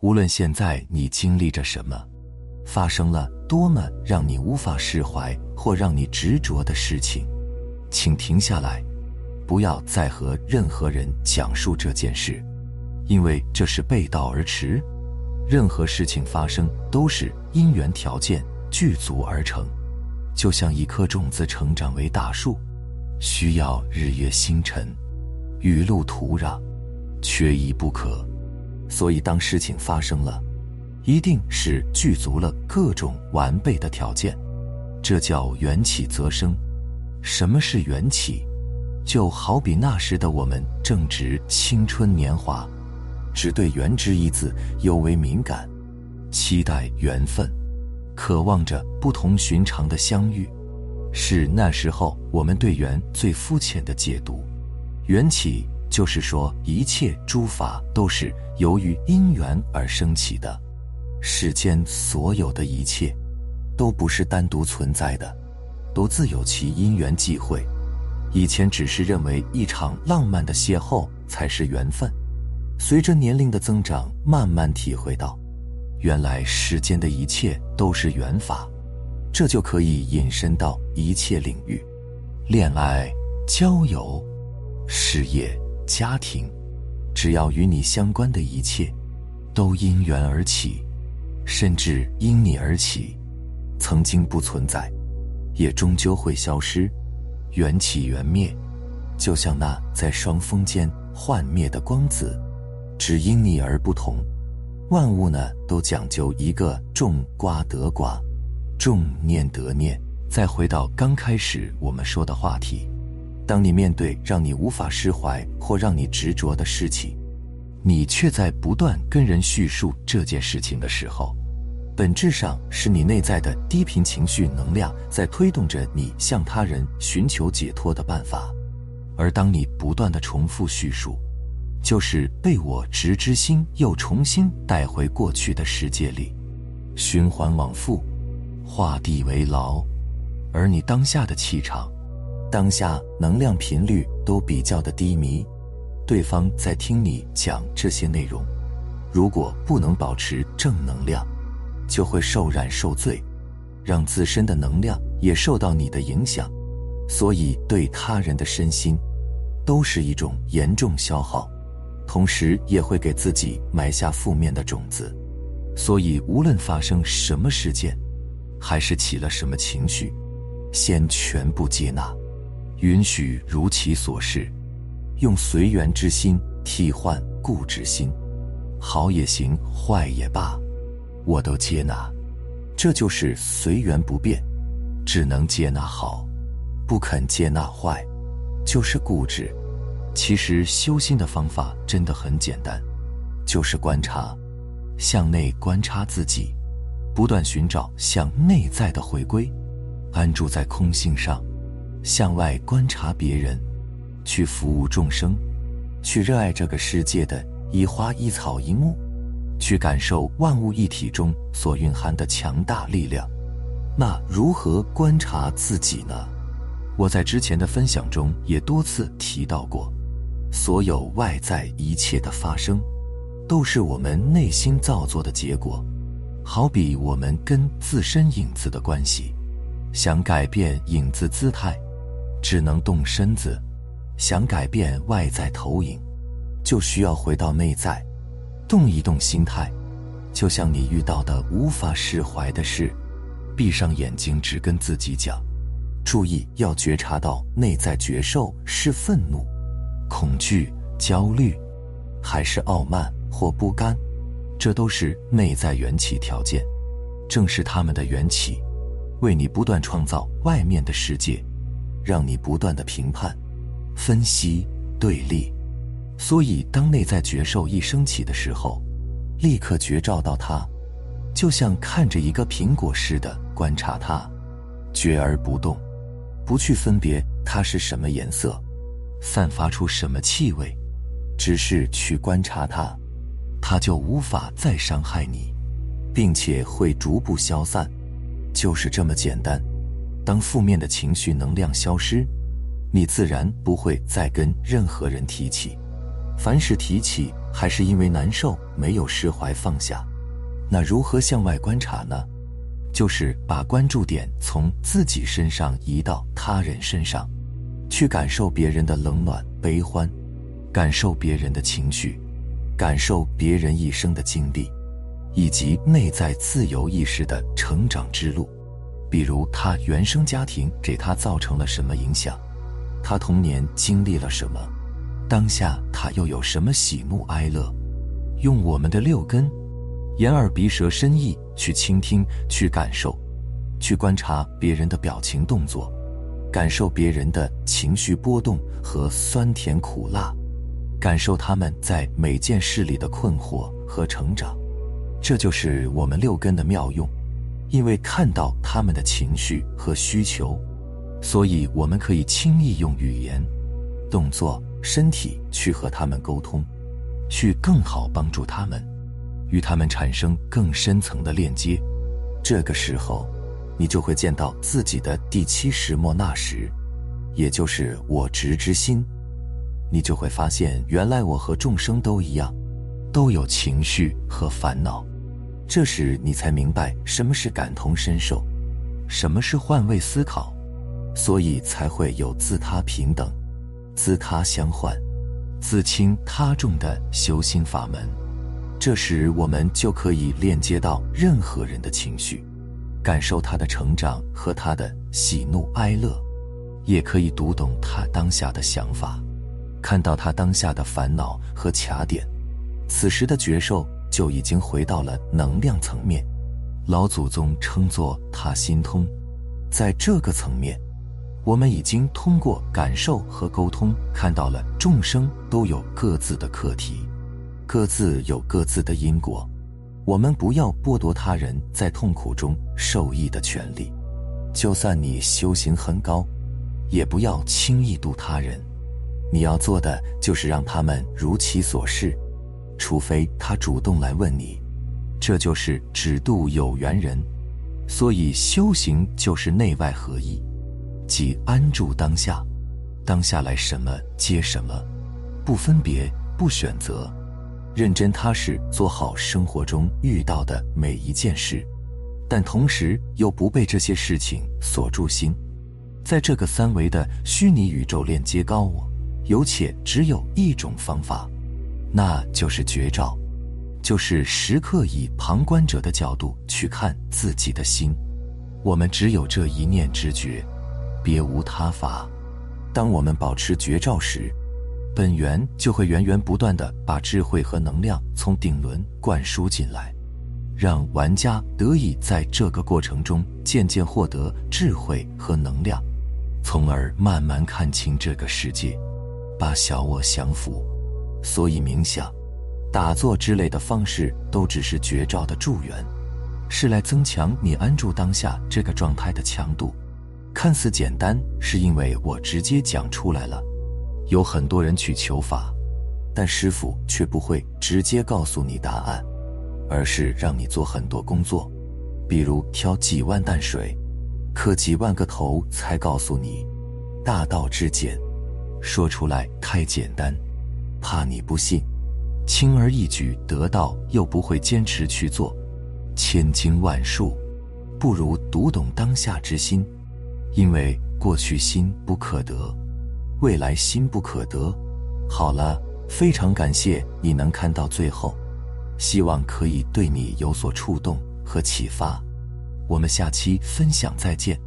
无论现在你经历着什么，发生了多么让你无法释怀或让你执着的事情，请停下来，不要再和任何人讲述这件事，因为这是背道而驰。任何事情发生都是因缘条件具足而成，就像一颗种子成长为大树，需要日月星辰、雨露土壤，缺一不可。所以，当事情发生了，一定是具足了各种完备的条件，这叫缘起则生。什么是缘起？就好比那时的我们正值青春年华，只对“缘”之一字尤为敏感，期待缘分，渴望着不同寻常的相遇，是那时候我们对缘最肤浅的解读。缘起。就是说，一切诸法都是由于因缘而升起的。世间所有的一切，都不是单独存在的，都自有其因缘际会。以前只是认为一场浪漫的邂逅才是缘分，随着年龄的增长，慢慢体会到，原来世间的一切都是缘法。这就可以引申到一切领域：恋爱、交友、事业。家庭，只要与你相关的一切，都因缘而起，甚至因你而起。曾经不存在，也终究会消失。缘起缘灭，就像那在双峰间幻灭的光子，只因你而不同。万物呢，都讲究一个种瓜得瓜，种念得念。再回到刚开始我们说的话题。当你面对让你无法释怀或让你执着的事情，你却在不断跟人叙述这件事情的时候，本质上是你内在的低频情绪能量在推动着你向他人寻求解脱的办法。而当你不断的重复叙述，就是被我执之心又重新带回过去的世界里，循环往复，画地为牢。而你当下的气场。当下能量频率都比较的低迷，对方在听你讲这些内容，如果不能保持正能量，就会受染受罪，让自身的能量也受到你的影响，所以对他人的身心，都是一种严重消耗，同时也会给自己埋下负面的种子。所以无论发生什么事件，还是起了什么情绪，先全部接纳。允许如其所是，用随缘之心替换固执心，好也行，坏也罢，我都接纳。这就是随缘不变，只能接纳好，不肯接纳坏，就是固执。其实修心的方法真的很简单，就是观察，向内观察自己，不断寻找向内在的回归，安住在空性上。向外观察别人，去服务众生，去热爱这个世界的一花一草一木，去感受万物一体中所蕴含的强大力量。那如何观察自己呢？我在之前的分享中也多次提到过，所有外在一切的发生，都是我们内心造作的结果。好比我们跟自身影子的关系，想改变影子姿态。只能动身子，想改变外在投影，就需要回到内在，动一动心态。就像你遇到的无法释怀的事，闭上眼睛，只跟自己讲，注意要觉察到内在觉受是愤怒、恐惧、焦虑，还是傲慢或不甘，这都是内在缘起条件，正是他们的缘起，为你不断创造外面的世界。让你不断的评判、分析、对立，所以当内在觉受一升起的时候，立刻觉照到它，就像看着一个苹果似的观察它，觉而不动，不去分别它是什么颜色，散发出什么气味，只是去观察它，它就无法再伤害你，并且会逐步消散，就是这么简单。当负面的情绪能量消失，你自然不会再跟任何人提起。凡是提起，还是因为难受没有释怀放下？那如何向外观察呢？就是把关注点从自己身上移到他人身上，去感受别人的冷暖悲欢，感受别人的情绪，感受别人一生的经历，以及内在自由意识的成长之路。比如他原生家庭给他造成了什么影响，他童年经历了什么，当下他又有什么喜怒哀乐？用我们的六根。眼耳鼻舌身意去倾听，去感受，去观察别人的表情动作，感受别人的情绪波动和酸甜苦辣，感受他们在每件事里的困惑和成长。这就是我们六根的妙用。因为看到他们的情绪和需求，所以我们可以轻易用语言、动作、身体去和他们沟通，去更好帮助他们。与他们产生更深层的链接，这个时候，你就会见到自己的第七识莫那识，也就是我执之心。你就会发现，原来我和众生都一样，都有情绪和烦恼。这时，你才明白什么是感同身受，什么是换位思考，所以才会有自他平等、自他相换、自轻他重的修心法门。这时，我们就可以链接到任何人的情绪，感受他的成长和他的喜怒哀乐，也可以读懂他当下的想法，看到他当下的烦恼和卡点。此时的觉受就已经回到了能量层面，老祖宗称作他心通。在这个层面，我们已经通过感受和沟通，看到了众生都有各自的课题。各自有各自的因果，我们不要剥夺他人在痛苦中受益的权利。就算你修行很高，也不要轻易度他人。你要做的就是让他们如其所是，除非他主动来问你。这就是只度有缘人。所以修行就是内外合一，即安住当下，当下来什么接什么，不分别，不选择。认真踏实做好生活中遇到的每一件事，但同时又不被这些事情锁住心。在这个三维的虚拟宇宙链接高我，有且只有一种方法，那就是绝招，就是时刻以旁观者的角度去看自己的心。我们只有这一念之觉，别无他法。当我们保持绝招时，本源就会源源不断的把智慧和能量从顶轮灌输进来，让玩家得以在这个过程中渐渐获得智慧和能量，从而慢慢看清这个世界，把小我降服。所以冥想、打坐之类的方式都只是绝招的助缘，是来增强你安住当下这个状态的强度。看似简单，是因为我直接讲出来了。有很多人去求法，但师傅却不会直接告诉你答案，而是让你做很多工作，比如挑几万担水，磕几万个头才告诉你大道至简，说出来太简单，怕你不信，轻而易举得到又不会坚持去做，千经万术，不如读懂当下之心，因为过去心不可得。未来心不可得。好了，非常感谢你能看到最后，希望可以对你有所触动和启发。我们下期分享再见。